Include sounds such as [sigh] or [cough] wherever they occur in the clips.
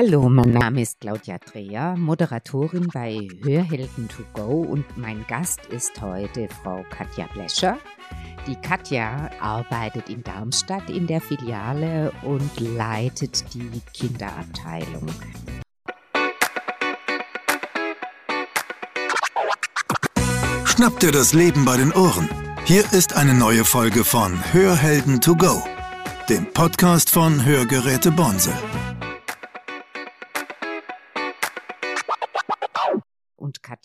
Hallo, mein Name ist Claudia Dreher, Moderatorin bei Hörhelden to go und mein Gast ist heute Frau Katja Blescher. Die Katja arbeitet in Darmstadt in der Filiale und leitet die Kinderabteilung. Schnapp dir das Leben bei den Ohren. Hier ist eine neue Folge von Hörhelden to go, dem Podcast von Hörgeräte Bonse.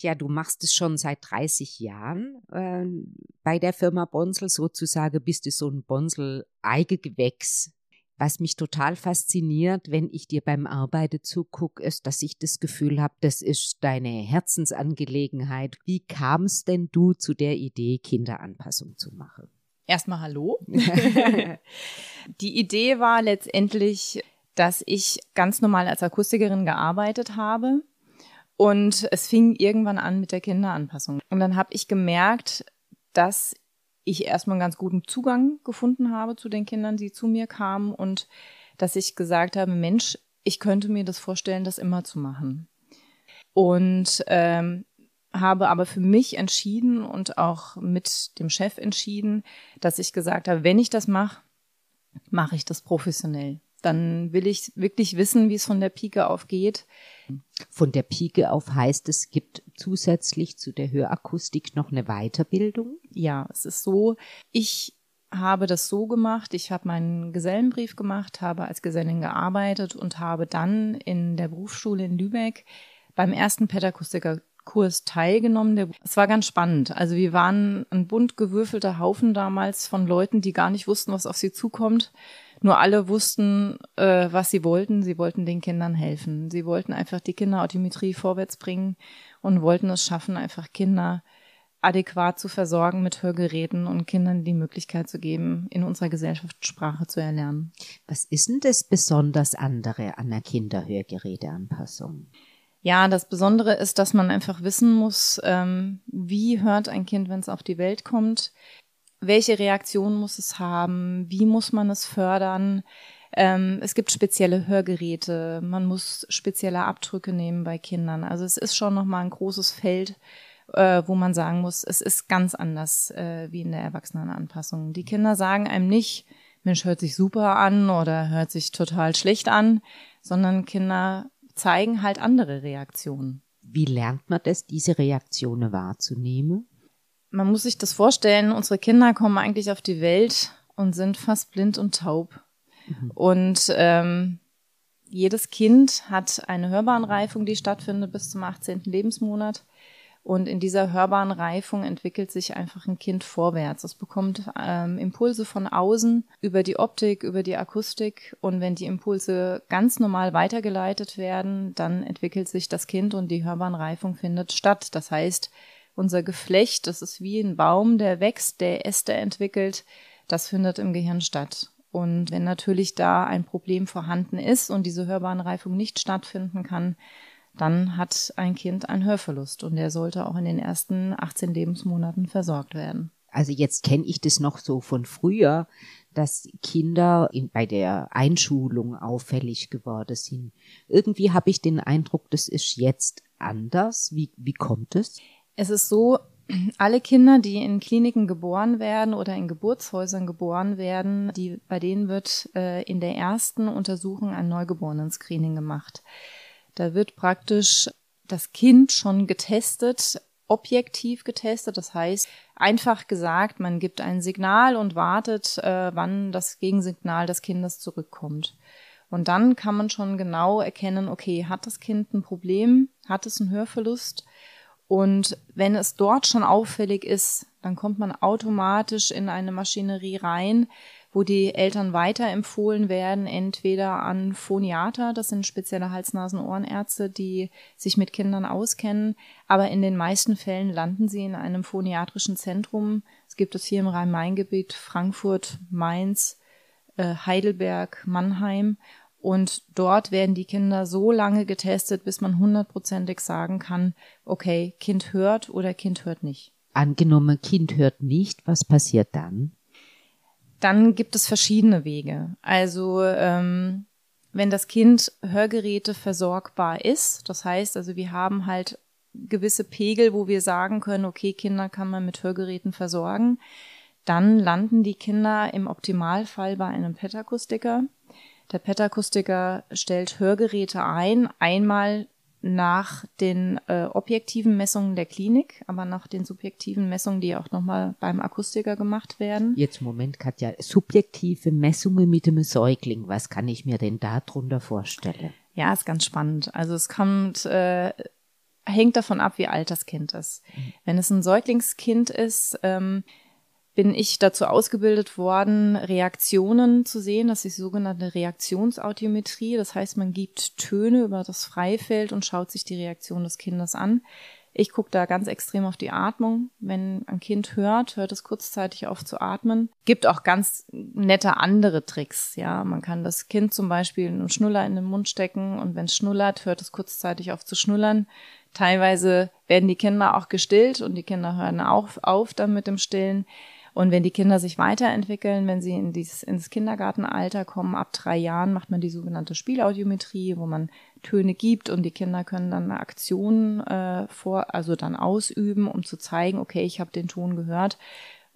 Katja, du machst es schon seit 30 Jahren äh, bei der Firma Bonsel, sozusagen bist du so ein Bonsel-Eigegewächs. Was mich total fasziniert, wenn ich dir beim Arbeiten zugucke, ist, dass ich das Gefühl habe, das ist deine Herzensangelegenheit. Wie kam es denn du zu der Idee, Kinderanpassung zu machen? Erstmal Hallo. [laughs] Die Idee war letztendlich, dass ich ganz normal als Akustikerin gearbeitet habe und es fing irgendwann an mit der Kinderanpassung. Und dann habe ich gemerkt, dass ich erstmal einen ganz guten Zugang gefunden habe zu den Kindern, die zu mir kamen und dass ich gesagt habe, Mensch, ich könnte mir das vorstellen, das immer zu machen. Und ähm, habe aber für mich entschieden und auch mit dem Chef entschieden, dass ich gesagt habe, wenn ich das mache, mache ich das professionell dann will ich wirklich wissen, wie es von der Pike auf geht. Von der Pike auf heißt es gibt zusätzlich zu der Hörakustik noch eine Weiterbildung? Ja, es ist so, ich habe das so gemacht, ich habe meinen Gesellenbrief gemacht, habe als Gesellin gearbeitet und habe dann in der Berufsschule in Lübeck beim ersten Pädakustiker Kurs teilgenommen. Es war ganz spannend. Also wir waren ein bunt gewürfelter Haufen damals von Leuten, die gar nicht wussten, was auf sie zukommt. Nur alle wussten, äh, was sie wollten. Sie wollten den Kindern helfen. Sie wollten einfach die Kinderautimetrie vorwärts bringen und wollten es schaffen, einfach Kinder adäquat zu versorgen mit Hörgeräten und Kindern die Möglichkeit zu geben, in unserer Gesellschaft Sprache zu erlernen. Was ist denn das besonders andere an der Kinderhörgeräteanpassung? Ja, das Besondere ist, dass man einfach wissen muss, ähm, wie hört ein Kind, wenn es auf die Welt kommt, welche Reaktion muss es haben, wie muss man es fördern. Ähm, es gibt spezielle Hörgeräte, man muss spezielle Abdrücke nehmen bei Kindern. Also es ist schon nochmal ein großes Feld, äh, wo man sagen muss, es ist ganz anders äh, wie in der Erwachsenenanpassung. Die Kinder sagen einem nicht, Mensch, hört sich super an oder hört sich total schlecht an, sondern Kinder zeigen halt andere Reaktionen. Wie lernt man das, diese Reaktionen wahrzunehmen? Man muss sich das vorstellen, unsere Kinder kommen eigentlich auf die Welt und sind fast blind und taub. Mhm. Und ähm, jedes Kind hat eine Hörbahnreifung, die stattfindet bis zum 18. Lebensmonat. Und in dieser hörbaren Reifung entwickelt sich einfach ein Kind vorwärts. Es bekommt ähm, Impulse von außen über die Optik, über die Akustik. Und wenn die Impulse ganz normal weitergeleitet werden, dann entwickelt sich das Kind und die Hörbahnreifung findet statt. Das heißt, unser Geflecht, das ist wie ein Baum, der wächst, der Äste entwickelt, das findet im Gehirn statt. Und wenn natürlich da ein Problem vorhanden ist und diese Hörbahnreifung nicht stattfinden kann, dann hat ein Kind einen Hörverlust und der sollte auch in den ersten 18 Lebensmonaten versorgt werden. Also jetzt kenne ich das noch so von früher, dass Kinder in, bei der Einschulung auffällig geworden sind. Irgendwie habe ich den Eindruck, das ist jetzt anders. Wie, wie kommt es? Es ist so, alle Kinder, die in Kliniken geboren werden oder in Geburtshäusern geboren werden, die, bei denen wird äh, in der ersten Untersuchung ein Neugeborenen-Screening gemacht. Da wird praktisch das Kind schon getestet, objektiv getestet. Das heißt, einfach gesagt, man gibt ein Signal und wartet, äh, wann das Gegensignal des Kindes zurückkommt. Und dann kann man schon genau erkennen, okay, hat das Kind ein Problem? Hat es einen Hörverlust? Und wenn es dort schon auffällig ist, dann kommt man automatisch in eine Maschinerie rein, wo die Eltern weiterempfohlen werden, entweder an Phoniater, das sind spezielle Hals-Nasen-Ohrenärzte, die sich mit Kindern auskennen, aber in den meisten Fällen landen sie in einem phoniatrischen Zentrum. Es gibt es hier im Rhein-Main-Gebiet, Frankfurt, Mainz, äh, Heidelberg, Mannheim und dort werden die Kinder so lange getestet, bis man hundertprozentig sagen kann, okay, Kind hört oder Kind hört nicht. Angenommen, Kind hört nicht, was passiert dann? Dann gibt es verschiedene Wege. Also ähm, wenn das Kind Hörgeräte versorgbar ist, das heißt also, wir haben halt gewisse Pegel, wo wir sagen können, okay, Kinder kann man mit Hörgeräten versorgen, dann landen die Kinder im Optimalfall bei einem Petakustiker. Der Petakustiker stellt Hörgeräte ein, einmal nach den äh, objektiven Messungen der Klinik, aber nach den subjektiven Messungen, die auch nochmal beim Akustiker gemacht werden. Jetzt Moment, Katja, subjektive Messungen mit dem Säugling, was kann ich mir denn darunter vorstellen? Ja, ist ganz spannend. Also es kommt, äh, hängt davon ab, wie alt das Kind ist. Mhm. Wenn es ein Säuglingskind ist, ähm, bin ich dazu ausgebildet worden, Reaktionen zu sehen. Das ist die sogenannte Reaktionsaudiometrie. Das heißt, man gibt Töne über das Freifeld und schaut sich die Reaktion des Kindes an. Ich gucke da ganz extrem auf die Atmung. Wenn ein Kind hört, hört es kurzzeitig auf zu atmen. Gibt auch ganz nette andere Tricks. Ja, man kann das Kind zum Beispiel einen Schnuller in den Mund stecken und wenn es schnullert, hört es kurzzeitig auf zu schnullern. Teilweise werden die Kinder auch gestillt und die Kinder hören auf, auf dann mit dem Stillen. Und wenn die Kinder sich weiterentwickeln, wenn sie in dieses, ins Kindergartenalter kommen, ab drei Jahren macht man die sogenannte Spielaudiometrie, wo man Töne gibt und die Kinder können dann eine Aktion äh, vor, also dann ausüben, um zu zeigen, okay, ich habe den Ton gehört.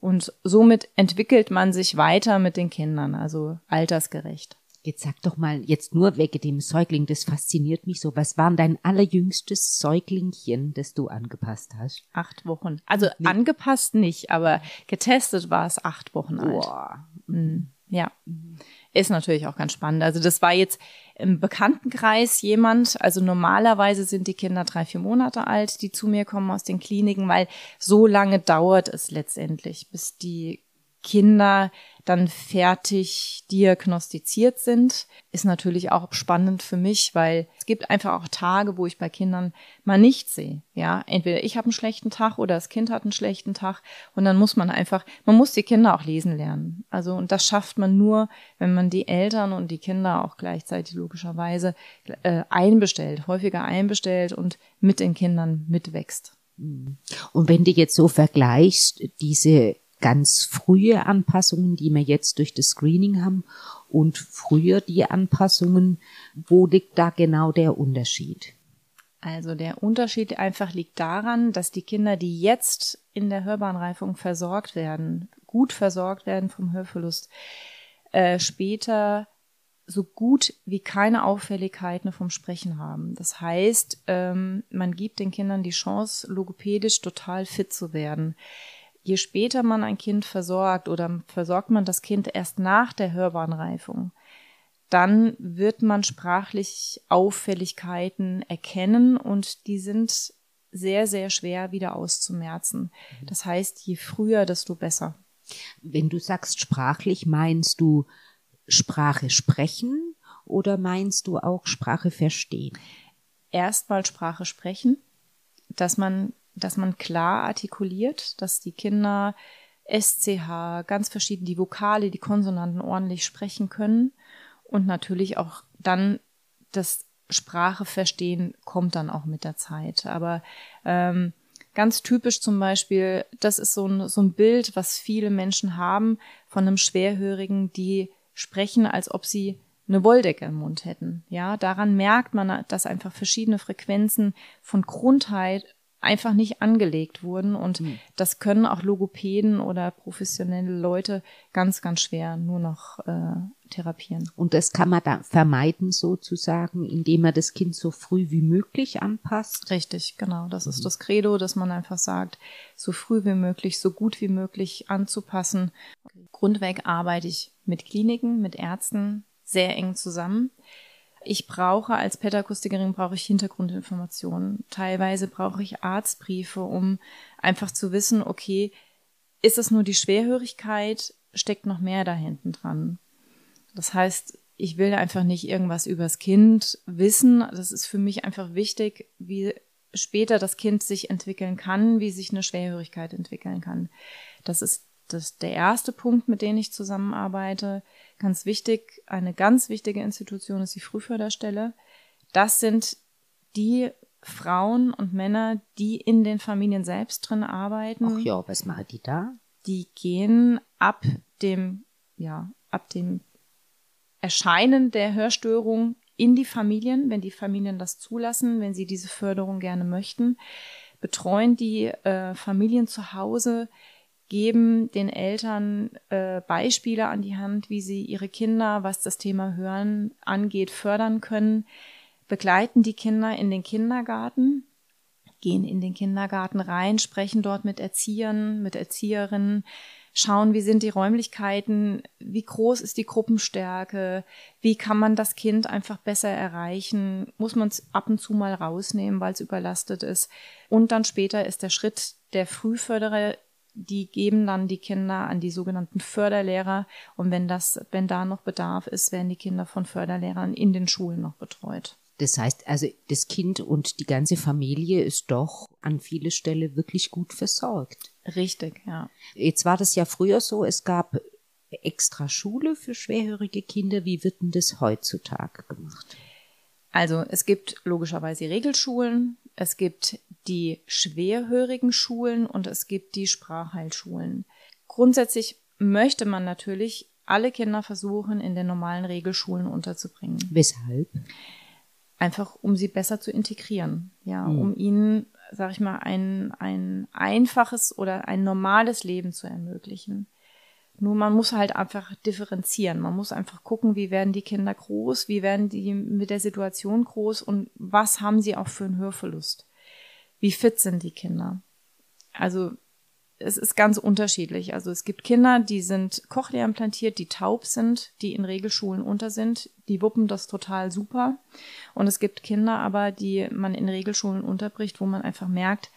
Und somit entwickelt man sich weiter mit den Kindern, also altersgerecht. Jetzt sag doch mal, jetzt nur wegen dem Säugling, das fasziniert mich so. Was war dein allerjüngstes Säuglingchen, das du angepasst hast? Acht Wochen. Also nee. angepasst nicht, aber getestet war es acht Wochen alt. Boah. Mhm. Ja. Ist natürlich auch ganz spannend. Also das war jetzt im Bekanntenkreis jemand, also normalerweise sind die Kinder drei, vier Monate alt, die zu mir kommen aus den Kliniken, weil so lange dauert es letztendlich, bis die Kinder dann fertig diagnostiziert sind, ist natürlich auch spannend für mich, weil es gibt einfach auch Tage, wo ich bei Kindern mal nichts sehe. Ja, entweder ich habe einen schlechten Tag oder das Kind hat einen schlechten Tag und dann muss man einfach, man muss die Kinder auch lesen lernen. Also und das schafft man nur, wenn man die Eltern und die Kinder auch gleichzeitig logischerweise äh, einbestellt, häufiger einbestellt und mit den Kindern mitwächst. Und wenn du jetzt so vergleichst, diese ganz frühe Anpassungen, die wir jetzt durch das Screening haben und früher die Anpassungen. Wo liegt da genau der Unterschied? Also der Unterschied einfach liegt daran, dass die Kinder, die jetzt in der Hörbahnreifung versorgt werden, gut versorgt werden vom Hörverlust, äh, später so gut wie keine Auffälligkeiten vom Sprechen haben. Das heißt, ähm, man gibt den Kindern die Chance, logopädisch total fit zu werden je später man ein Kind versorgt oder versorgt man das Kind erst nach der Hörbahnreifung, dann wird man sprachlich Auffälligkeiten erkennen und die sind sehr, sehr schwer wieder auszumerzen. Das heißt, je früher, desto besser. Wenn du sagst sprachlich, meinst du Sprache sprechen oder meinst du auch Sprache verstehen? Erstmal Sprache sprechen, dass man dass man klar artikuliert, dass die Kinder SCH, ganz verschieden die Vokale, die Konsonanten ordentlich sprechen können und natürlich auch dann das Sprache verstehen kommt dann auch mit der Zeit. Aber ähm, ganz typisch zum Beispiel, das ist so ein, so ein Bild, was viele Menschen haben von einem Schwerhörigen, die sprechen, als ob sie eine Wolldecke im Mund hätten. Ja, daran merkt man, dass einfach verschiedene Frequenzen von Grundheit einfach nicht angelegt wurden. Und mhm. das können auch Logopäden oder professionelle Leute ganz, ganz schwer nur noch äh, therapieren. Und das kann man da vermeiden sozusagen, indem man das Kind so früh wie möglich anpasst. Richtig, genau. Das mhm. ist das Credo, dass man einfach sagt, so früh wie möglich, so gut wie möglich anzupassen. Grundweg arbeite ich mit Kliniken, mit Ärzten sehr eng zusammen ich brauche als Pädagogustikerin brauche ich Hintergrundinformationen. Teilweise brauche ich Arztbriefe, um einfach zu wissen, okay, ist es nur die Schwerhörigkeit, steckt noch mehr da hinten dran. Das heißt, ich will einfach nicht irgendwas übers Kind wissen. Das ist für mich einfach wichtig, wie später das Kind sich entwickeln kann, wie sich eine Schwerhörigkeit entwickeln kann. Das ist das der erste Punkt, mit dem ich zusammenarbeite. Ganz wichtig, eine ganz wichtige Institution ist die Frühförderstelle. Das sind die Frauen und Männer, die in den Familien selbst drin arbeiten. Ach ja, was machen die da? Die gehen ab dem, ja, ab dem Erscheinen der Hörstörung in die Familien, wenn die Familien das zulassen, wenn sie diese Förderung gerne möchten, betreuen die äh, Familien zu Hause, geben den Eltern äh, Beispiele an die Hand, wie sie ihre Kinder, was das Thema Hören angeht, fördern können, begleiten die Kinder in den Kindergarten, gehen in den Kindergarten rein, sprechen dort mit Erziehern, mit Erzieherinnen, schauen, wie sind die Räumlichkeiten, wie groß ist die Gruppenstärke, wie kann man das Kind einfach besser erreichen, muss man es ab und zu mal rausnehmen, weil es überlastet ist. Und dann später ist der Schritt der Frühförderer, die geben dann die Kinder an die sogenannten Förderlehrer und wenn das, wenn da noch Bedarf ist, werden die Kinder von Förderlehrern in den Schulen noch betreut. Das heißt also, das Kind und die ganze Familie ist doch an viele Stelle wirklich gut versorgt. Richtig, ja. Jetzt war das ja früher so, es gab extra Schule für schwerhörige Kinder. Wie wird denn das heutzutage gemacht? Also es gibt logischerweise Regelschulen, es gibt die schwerhörigen Schulen und es gibt die Sprachheilschulen. Grundsätzlich möchte man natürlich alle Kinder versuchen, in den normalen Regelschulen unterzubringen. Weshalb? Einfach, um sie besser zu integrieren, ja, mhm. um ihnen sag ich mal, ein, ein einfaches oder ein normales Leben zu ermöglichen. Nur man muss halt einfach differenzieren. Man muss einfach gucken, wie werden die Kinder groß, wie werden die mit der Situation groß und was haben sie auch für einen Hörverlust. Wie fit sind die Kinder? Also es ist ganz unterschiedlich. Also es gibt Kinder, die sind Cochlea implantiert, die taub sind, die in Regelschulen unter sind, die wuppen das total super. Und es gibt Kinder aber, die man in Regelschulen unterbricht, wo man einfach merkt,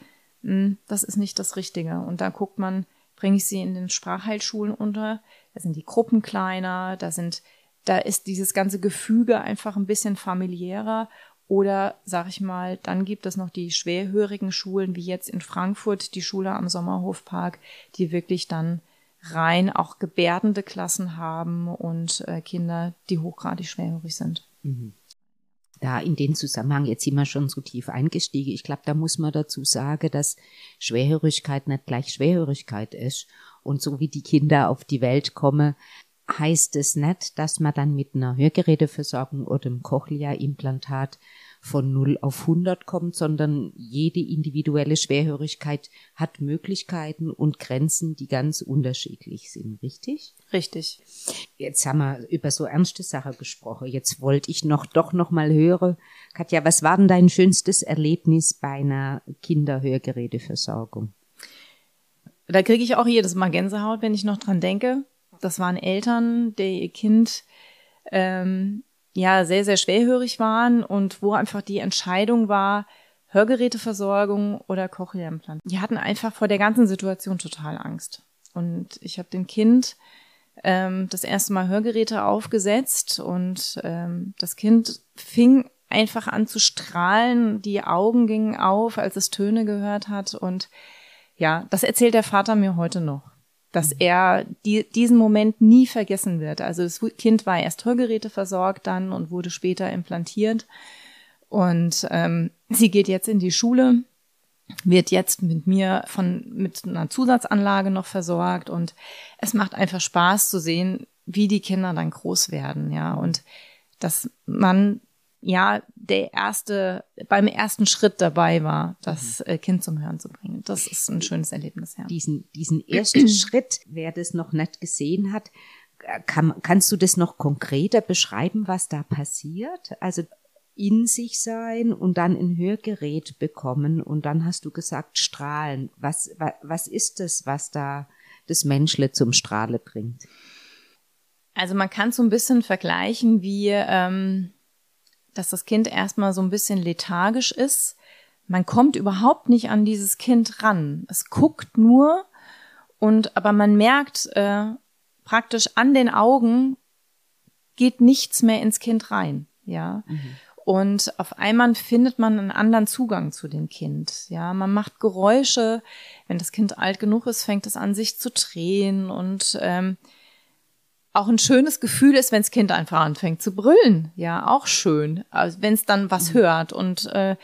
mh, hm, das ist nicht das Richtige. Und da guckt man, bringe ich sie in den Sprachheilschulen unter, da sind die Gruppen kleiner, da sind, da ist dieses ganze Gefüge einfach ein bisschen familiärer oder, sag ich mal, dann gibt es noch die schwerhörigen Schulen, wie jetzt in Frankfurt, die Schule am Sommerhofpark, die wirklich dann rein auch gebärdende Klassen haben und äh, Kinder, die hochgradig schwerhörig sind. Mhm. Da in den Zusammenhang, jetzt sind wir schon so tief eingestiegen, ich glaube, da muss man dazu sagen, dass Schwerhörigkeit nicht gleich Schwerhörigkeit ist. Und so wie die Kinder auf die Welt kommen, heißt es nicht, dass man dann mit einer Hörgeräteversorgung oder einem Cochlea-Implantat von 0 auf 100 kommt, sondern jede individuelle Schwerhörigkeit hat Möglichkeiten und Grenzen, die ganz unterschiedlich sind, richtig? Richtig. Jetzt haben wir über so ernste Sachen gesprochen. Jetzt wollte ich noch doch noch mal hören. Katja, was war denn dein schönstes Erlebnis bei einer Kinderhörgeräteversorgung? Da kriege ich auch jedes Mal Gänsehaut, wenn ich noch dran denke. Das waren Eltern, die ihr Kind ähm, ja sehr, sehr schwerhörig waren und wo einfach die Entscheidung war, Hörgeräteversorgung oder Cochlea-Implant. Die hatten einfach vor der ganzen Situation total Angst. Und ich habe dem Kind ähm, das erste Mal Hörgeräte aufgesetzt und ähm, das Kind fing einfach an zu strahlen, die Augen gingen auf, als es Töne gehört hat und ja, das erzählt der Vater mir heute noch dass er die, diesen Moment nie vergessen wird. Also das Kind war erst Hörgeräte versorgt dann und wurde später implantiert. Und ähm, sie geht jetzt in die Schule, wird jetzt mit mir von mit einer Zusatzanlage noch versorgt und es macht einfach Spaß zu sehen, wie die Kinder dann groß werden, ja und dass man ja der erste beim ersten Schritt dabei war, das mhm. Äh, Kind zum Hören zu bringen. Das ist ein schönes Erlebnis, ja. Diesen diesen ersten [clears throat] Schritt, wer das noch nicht gesehen hat, kann, kannst du das noch konkreter beschreiben, was da passiert? Also in sich sein und dann ein Hörgerät bekommen und dann hast du gesagt strahlen. Was, was, was ist das, was da das Menschle zum Strahle bringt? Also man kann so ein bisschen vergleichen wie ähm, dass das Kind erstmal so ein bisschen lethargisch ist. Man kommt überhaupt nicht an dieses Kind ran. Es guckt nur und aber man merkt äh, praktisch an den Augen geht nichts mehr ins Kind rein, ja. Mhm. Und auf einmal findet man einen anderen Zugang zu dem Kind. Ja, man macht Geräusche. Wenn das Kind alt genug ist, fängt es an, sich zu drehen und ähm, auch ein schönes Gefühl ist, wenn das Kind einfach anfängt zu brüllen. Ja, auch schön. Also wenn es dann was mhm. hört. Und äh,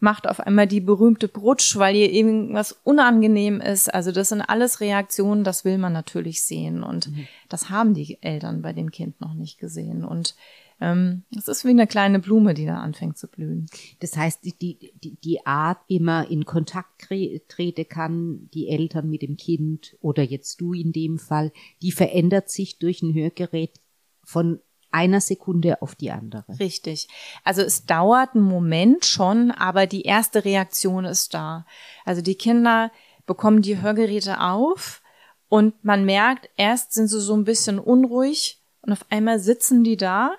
macht auf einmal die berühmte Brutsch, weil ihr irgendwas unangenehm ist. Also das sind alles Reaktionen, das will man natürlich sehen. Und mhm. das haben die Eltern bei dem Kind noch nicht gesehen. Und ähm, es ist wie eine kleine Blume, die da anfängt zu blühen. Das heißt, die, die, die Art, wie man in Kontakt treten kann, die Eltern mit dem Kind oder jetzt du in dem Fall, die verändert sich durch ein Hörgerät von einer Sekunde auf die andere. Richtig. Also es dauert einen Moment schon, aber die erste Reaktion ist da. Also die Kinder bekommen die Hörgeräte auf und man merkt, erst sind sie so ein bisschen unruhig und auf einmal sitzen die da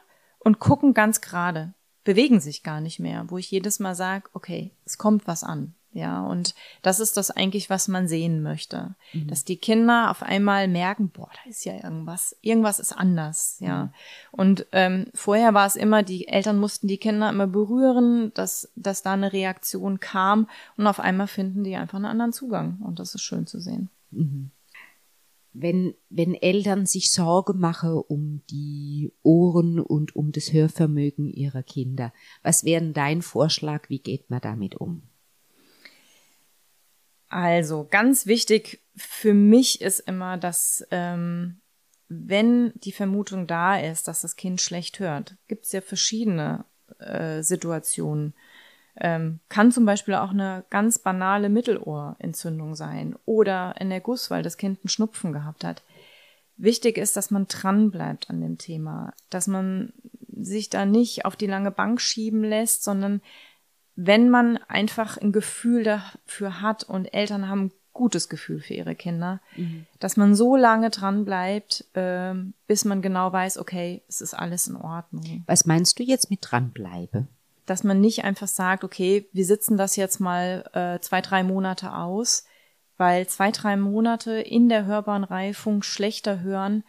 und gucken ganz gerade, bewegen sich gar nicht mehr, wo ich jedes Mal sage, okay, es kommt was an. Ja, und das ist das eigentlich, was man sehen möchte. Mhm. Dass die Kinder auf einmal merken, boah, da ist ja irgendwas, irgendwas ist anders, ja. Mhm. Und ähm, vorher war es immer, die Eltern mussten die Kinder immer berühren, dass, dass da eine Reaktion kam und auf einmal finden die einfach einen anderen Zugang. Und das ist schön zu sehen. Mhm wenn, wenn Eltern sich Sorge machen um die Ohren und um das Hörvermögen ihrer Kinder, was wäre dein Vorschlag? Wie geht man damit um? Also ganz wichtig für mich ist immer, dass ähm, wenn die Vermutung da ist, dass das Kind schlecht hört, gibt es ja verschiedene äh, Situationen. Ähm, kann zum Beispiel auch eine ganz banale Mittelohrentzündung sein oder ein Erguss, weil das Kind einen Schnupfen gehabt hat. Wichtig ist, dass man dran bleibt an dem Thema, dass man sich da nicht auf die lange Bank schieben lässt, sondern wenn man einfach ein Gefühl dafür hat und Eltern haben ein gutes Gefühl für ihre Kinder, mhm. dass man so lange dran bleibt, äh, bis man genau weiß, okay, es ist alles in Ordnung. Was meinst du jetzt mit dranbleibe? Dass man nicht einfach sagt, okay, wir sitzen das jetzt mal äh, zwei, drei Monate aus, weil zwei, drei Monate in der hörbaren Reifung schlechter hören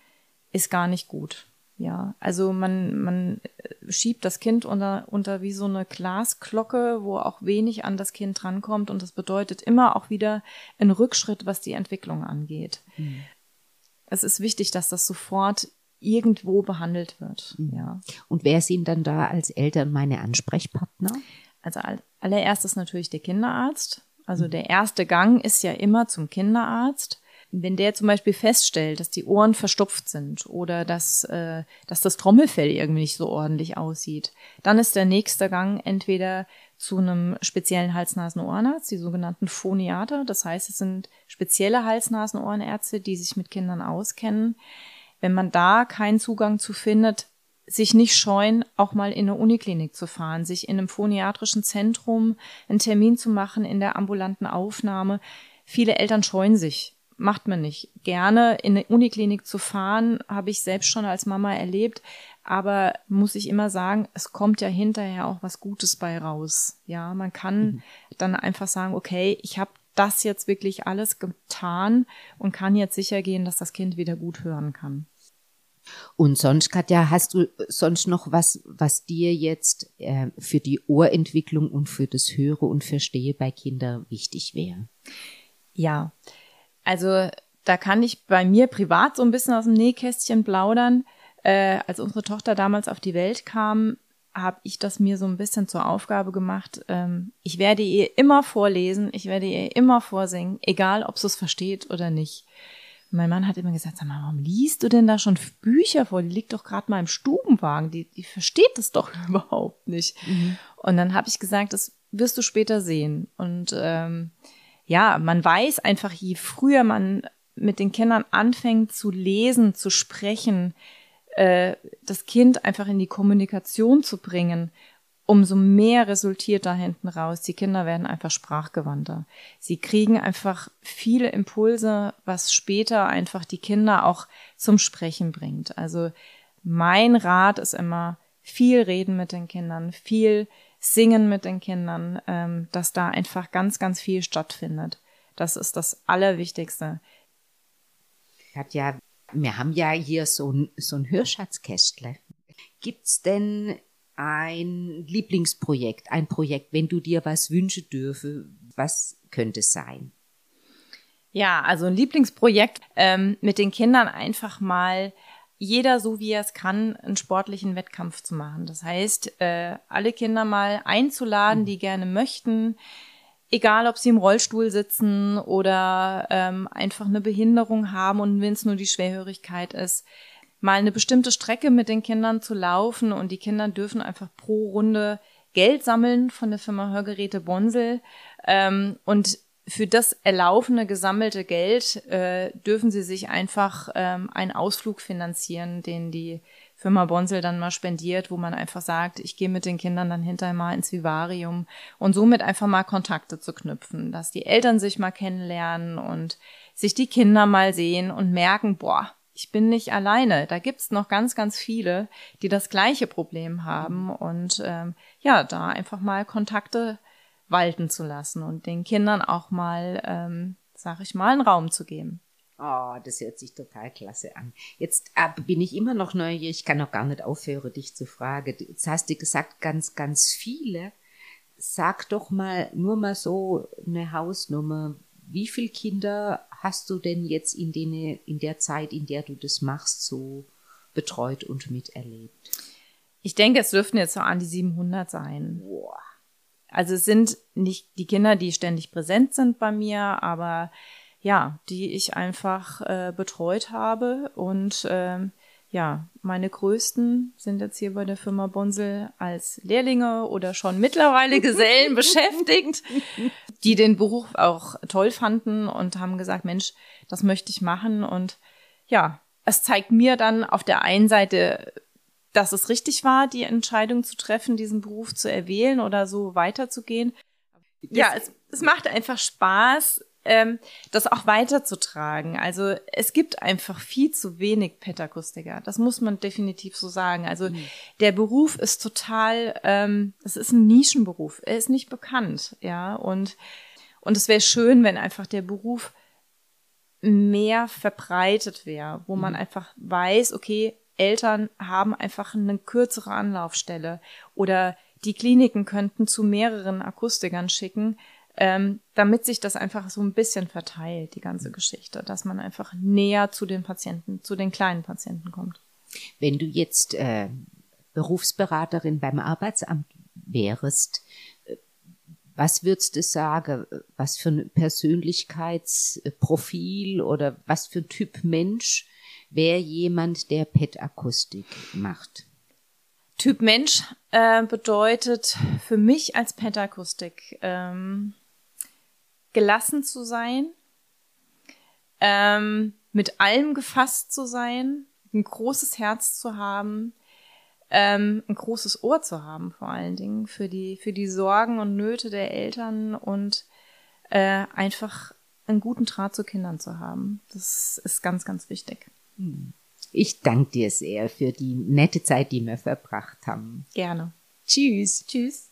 ist gar nicht gut. Ja, also man, man äh, schiebt das Kind unter, unter wie so eine Glasglocke, wo auch wenig an das Kind drankommt und das bedeutet immer auch wieder ein Rückschritt, was die Entwicklung angeht. Mhm. Es ist wichtig, dass das sofort irgendwo behandelt wird. Mhm. Ja. Und wer sind dann da als Eltern meine Ansprechpartner? Also allererstes natürlich der Kinderarzt. Also mhm. der erste Gang ist ja immer zum Kinderarzt. Wenn der zum Beispiel feststellt, dass die Ohren verstopft sind oder dass, äh, dass das Trommelfell irgendwie nicht so ordentlich aussieht, dann ist der nächste Gang entweder zu einem speziellen Hals-Nasen-Ohrenarzt, die sogenannten Phoniater. Das heißt, es sind spezielle Hals-Nasen-Ohrenärzte, die sich mit Kindern auskennen wenn man da keinen Zugang zu findet, sich nicht scheuen, auch mal in eine Uniklinik zu fahren, sich in einem phoniatrischen Zentrum einen Termin zu machen in der ambulanten Aufnahme. Viele Eltern scheuen sich. Macht man nicht. Gerne in eine Uniklinik zu fahren, habe ich selbst schon als Mama erlebt. Aber muss ich immer sagen, es kommt ja hinterher auch was Gutes bei raus. Ja, man kann mhm. dann einfach sagen, okay, ich habe das jetzt wirklich alles getan und kann jetzt sicher gehen, dass das Kind wieder gut hören kann. Und sonst, Katja, hast du sonst noch was, was dir jetzt äh, für die Ohrentwicklung und für das Höre und Verstehe bei Kindern wichtig wäre? Ja, also da kann ich bei mir privat so ein bisschen aus dem Nähkästchen plaudern. Äh, als unsere Tochter damals auf die Welt kam, habe ich das mir so ein bisschen zur Aufgabe gemacht. Ähm, ich werde ihr immer vorlesen, ich werde ihr immer vorsingen, egal ob sie es versteht oder nicht mein Mann hat immer gesagt, sag mal, warum liest du denn da schon Bücher vor? Die liegt doch gerade mal im Stubenwagen. Die, die versteht das doch [laughs] überhaupt nicht. Mhm. Und dann habe ich gesagt, das wirst du später sehen. Und ähm, ja, man weiß einfach, je früher man mit den Kindern anfängt zu lesen, zu sprechen, äh, das Kind einfach in die Kommunikation zu bringen, umso mehr resultiert da hinten raus. Die Kinder werden einfach sprachgewandter. Sie kriegen einfach viele Impulse, was später einfach die Kinder auch zum Sprechen bringt. Also mein Rat ist immer viel reden mit den Kindern, viel singen mit den Kindern, ähm, dass da einfach ganz, ganz viel stattfindet. Das ist das Allerwichtigste. Katja, wir haben ja hier so ein, so ein Hörschatzkästle. Gibt's denn ein Lieblingsprojekt, ein Projekt, wenn du dir was wünschen dürfe, was könnte es sein? Ja, also ein Lieblingsprojekt ähm, mit den Kindern einfach mal jeder so wie er es kann, einen sportlichen Wettkampf zu machen. Das heißt, äh, alle Kinder mal einzuladen, die gerne möchten, egal ob sie im Rollstuhl sitzen oder ähm, einfach eine Behinderung haben und wenn es nur die Schwerhörigkeit ist, mal eine bestimmte Strecke mit den Kindern zu laufen und die Kinder dürfen einfach pro Runde Geld sammeln von der Firma Hörgeräte Bonsel. Ähm, und für das erlaufene gesammelte Geld äh, dürfen sie sich einfach ähm, einen Ausflug finanzieren, den die Firma Bonsel dann mal spendiert, wo man einfach sagt, ich gehe mit den Kindern dann hinterher mal ins Vivarium und somit einfach mal Kontakte zu knüpfen, dass die Eltern sich mal kennenlernen und sich die Kinder mal sehen und merken, boah, ich bin nicht alleine. Da gibt's noch ganz, ganz viele, die das gleiche Problem haben und ähm, ja, da einfach mal Kontakte walten zu lassen und den Kindern auch mal, ähm, sag ich mal, einen Raum zu geben. Oh, das hört sich total klasse an. Jetzt äh, bin ich immer noch neugierig, ich kann noch gar nicht aufhören, dich zu fragen. Jetzt hast du gesagt, ganz, ganz viele. Sag doch mal, nur mal so eine Hausnummer. Wie viele Kinder hast du denn jetzt in, den, in der Zeit, in der du das machst, so betreut und miterlebt? Ich denke, es dürften jetzt so an die 700 sein. Boah. Also es sind nicht die Kinder, die ständig präsent sind bei mir, aber ja, die ich einfach äh, betreut habe. Und ähm, ja, meine größten sind jetzt hier bei der Firma Bonsel als Lehrlinge oder schon mittlerweile [laughs] Gesellen beschäftigt, die den Beruf auch toll fanden und haben gesagt, Mensch, das möchte ich machen. Und ja, es zeigt mir dann auf der einen Seite, dass es richtig war, die Entscheidung zu treffen, diesen Beruf zu erwählen oder so weiterzugehen. Ja, es, es macht einfach Spaß, ähm, das auch weiterzutragen. Also es gibt einfach viel zu wenig Petakustiker. Das muss man definitiv so sagen. Also mhm. der Beruf ist total, ähm, es ist ein Nischenberuf. Er ist nicht bekannt, ja. Und und es wäre schön, wenn einfach der Beruf mehr verbreitet wäre, wo man mhm. einfach weiß, okay, Eltern haben einfach eine kürzere Anlaufstelle oder die Kliniken könnten zu mehreren Akustikern schicken, ähm, damit sich das einfach so ein bisschen verteilt, die ganze Geschichte, dass man einfach näher zu den Patienten, zu den kleinen Patienten kommt. Wenn du jetzt äh, Berufsberaterin beim Arbeitsamt wärst, äh, was würdest du sagen? Was für ein Persönlichkeitsprofil oder was für ein Typ Mensch wäre jemand, der PET-Akustik macht? Typ Mensch äh, bedeutet für mich als PET-Akustik ähm, gelassen zu sein, ähm, mit allem gefasst zu sein, ein großes Herz zu haben, ähm, ein großes Ohr zu haben, vor allen Dingen für die für die Sorgen und Nöte der Eltern und äh, einfach einen guten Draht zu Kindern zu haben. Das ist ganz ganz wichtig. Hm. Ich danke dir sehr für die nette Zeit, die wir verbracht haben. Gerne. Tschüss. Tschüss.